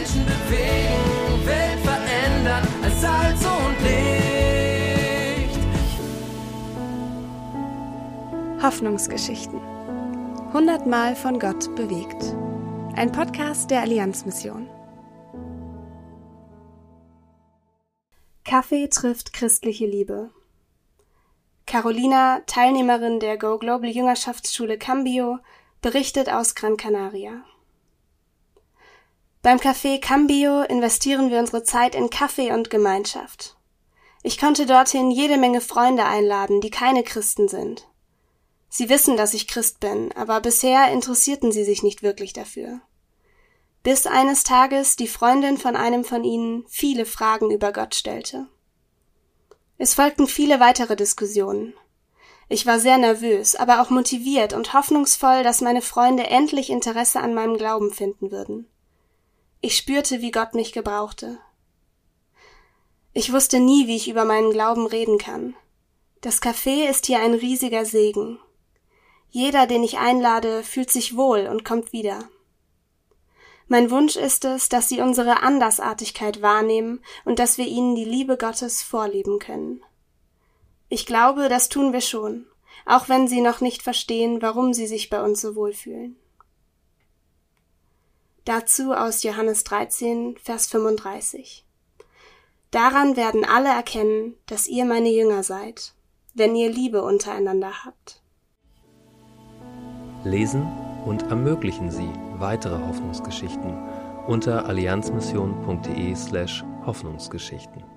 Menschen bewegen, Welt verändern als Salz und Licht. Hoffnungsgeschichten. Hundertmal von Gott bewegt. Ein Podcast der Allianzmission. Kaffee trifft christliche Liebe. Carolina, Teilnehmerin der Go Global Jüngerschaftsschule Cambio, berichtet aus Gran Canaria. Beim Café Cambio investieren wir unsere Zeit in Kaffee und Gemeinschaft. Ich konnte dorthin jede Menge Freunde einladen, die keine Christen sind. Sie wissen, dass ich Christ bin, aber bisher interessierten sie sich nicht wirklich dafür. Bis eines Tages die Freundin von einem von ihnen viele Fragen über Gott stellte. Es folgten viele weitere Diskussionen. Ich war sehr nervös, aber auch motiviert und hoffnungsvoll, dass meine Freunde endlich Interesse an meinem Glauben finden würden. Ich spürte, wie Gott mich gebrauchte. Ich wusste nie, wie ich über meinen Glauben reden kann. Das Café ist hier ein riesiger Segen. Jeder, den ich einlade, fühlt sich wohl und kommt wieder. Mein Wunsch ist es, dass sie unsere Andersartigkeit wahrnehmen und dass wir ihnen die Liebe Gottes vorleben können. Ich glaube, das tun wir schon, auch wenn sie noch nicht verstehen, warum sie sich bei uns so wohlfühlen. Dazu aus Johannes 13, Vers 35. Daran werden alle erkennen, dass ihr meine Jünger seid, wenn ihr Liebe untereinander habt. Lesen und ermöglichen Sie weitere Hoffnungsgeschichten unter allianzmission.de slash Hoffnungsgeschichten.